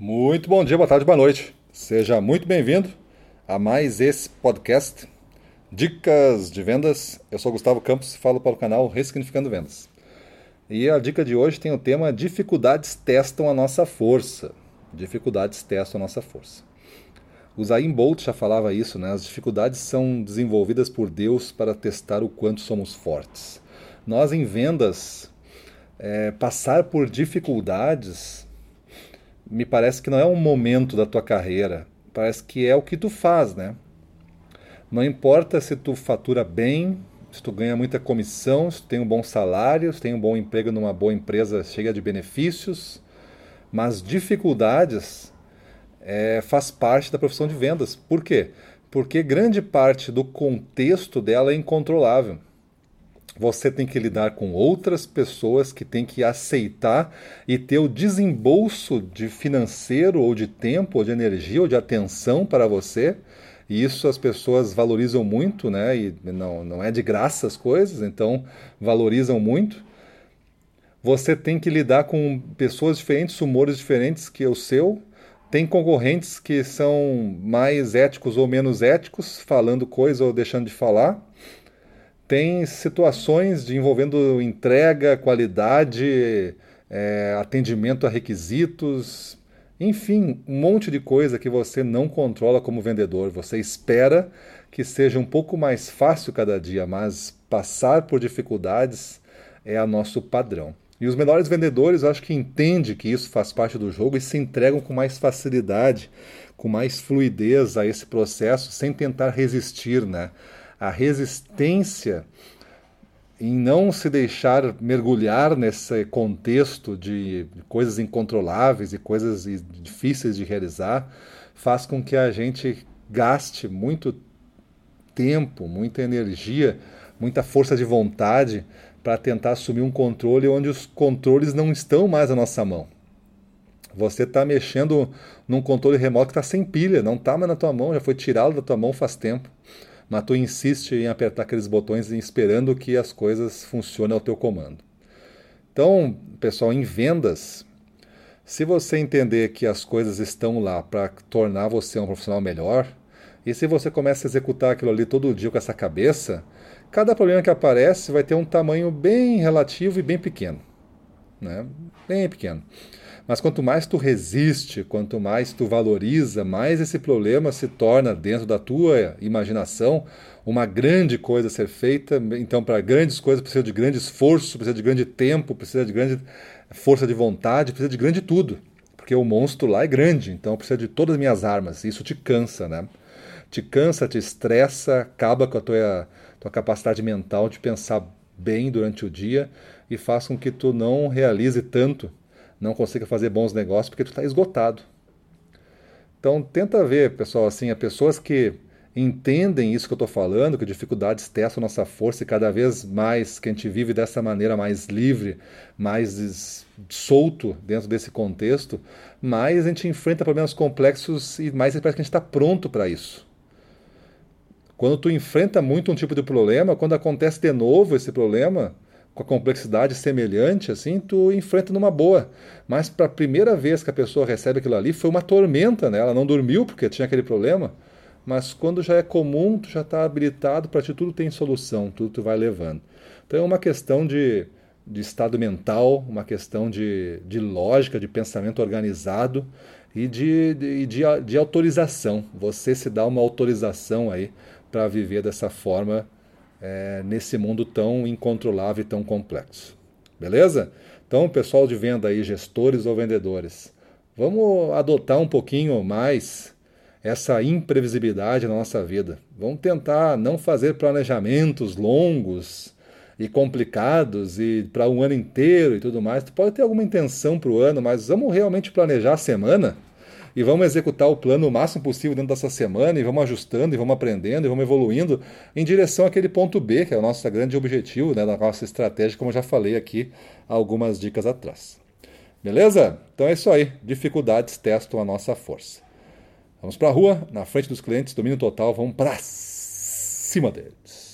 Muito bom dia, boa tarde, boa noite. Seja muito bem-vindo a mais esse podcast Dicas de Vendas. Eu sou Gustavo Campos falo para o canal Ressignificando Vendas. E a dica de hoje tem o tema Dificuldades testam a nossa força. Dificuldades testam a nossa força. O Zayn Bolt já falava isso, né? As dificuldades são desenvolvidas por Deus para testar o quanto somos fortes. Nós em vendas, é, passar por dificuldades me parece que não é um momento da tua carreira, parece que é o que tu faz, né? Não importa se tu fatura bem, se tu ganha muita comissão, se tu tem um bom salário, se tem um bom emprego numa boa empresa cheia de benefícios, mas dificuldades é, faz parte da profissão de vendas. Por quê? Porque grande parte do contexto dela é incontrolável você tem que lidar com outras pessoas que têm que aceitar e ter o desembolso de financeiro ou de tempo, ou de energia, ou de atenção para você. E isso as pessoas valorizam muito, né? E não, não é de graça as coisas, então valorizam muito. Você tem que lidar com pessoas diferentes, humores diferentes que o seu. Tem concorrentes que são mais éticos ou menos éticos, falando coisa ou deixando de falar tem situações de envolvendo entrega, qualidade, é, atendimento a requisitos, enfim, um monte de coisa que você não controla como vendedor. Você espera que seja um pouco mais fácil cada dia, mas passar por dificuldades é a nosso padrão. E os melhores vendedores, acho que entendem que isso faz parte do jogo e se entregam com mais facilidade, com mais fluidez a esse processo, sem tentar resistir, né? A resistência em não se deixar mergulhar nesse contexto de coisas incontroláveis e coisas difíceis de realizar, faz com que a gente gaste muito tempo, muita energia, muita força de vontade para tentar assumir um controle onde os controles não estão mais na nossa mão. Você está mexendo num controle remoto que está sem pilha, não está mais na tua mão, já foi tirado da tua mão faz tempo mas tu insiste em apertar aqueles botões esperando que as coisas funcionem ao teu comando. Então, pessoal, em vendas, se você entender que as coisas estão lá para tornar você um profissional melhor, e se você começa a executar aquilo ali todo dia com essa cabeça, cada problema que aparece vai ter um tamanho bem relativo e bem pequeno. Né? Bem pequeno. Mas quanto mais tu resiste, quanto mais tu valoriza, mais esse problema se torna dentro da tua imaginação uma grande coisa a ser feita. Então, para grandes coisas precisa de grande esforço, precisa de grande tempo, precisa de grande força de vontade, precisa de grande tudo. Porque o monstro lá é grande, então precisa de todas as minhas armas. Isso te cansa, né? Te cansa, te estressa, acaba com a tua, tua capacidade mental de pensar bem durante o dia e faz com que tu não realize tanto não consiga fazer bons negócios porque tu está esgotado. Então tenta ver, pessoal, assim, as pessoas que entendem isso que eu estou falando, que dificuldades testam nossa força e cada vez mais que a gente vive dessa maneira mais livre, mais solto dentro desse contexto, mais a gente enfrenta problemas complexos e mais parece que a gente está pronto para isso. Quando tu enfrenta muito um tipo de problema, quando acontece de novo esse problema, com a complexidade semelhante, assim, tu enfrenta numa boa. Mas para a primeira vez que a pessoa recebe aquilo ali, foi uma tormenta, né? Ela não dormiu porque tinha aquele problema. Mas quando já é comum, tu já está habilitado para ti, tudo tem solução, tudo tu vai levando. Então é uma questão de, de estado mental, uma questão de, de lógica, de pensamento organizado e de, de, de, de autorização. Você se dá uma autorização aí para viver dessa forma é, nesse mundo tão incontrolável e tão complexo. Beleza? Então, pessoal de venda aí, gestores ou vendedores, vamos adotar um pouquinho mais essa imprevisibilidade na nossa vida. Vamos tentar não fazer planejamentos longos e complicados e para um ano inteiro e tudo mais. Tu pode ter alguma intenção para o ano, mas vamos realmente planejar a semana e vamos executar o plano o máximo possível dentro dessa semana e vamos ajustando e vamos aprendendo e vamos evoluindo em direção àquele ponto B, que é o nosso grande objetivo né, da nossa estratégia, como eu já falei aqui algumas dicas atrás. Beleza? Então é isso aí. Dificuldades testam a nossa força. Vamos para a rua, na frente dos clientes, domínio total, vamos para cima deles.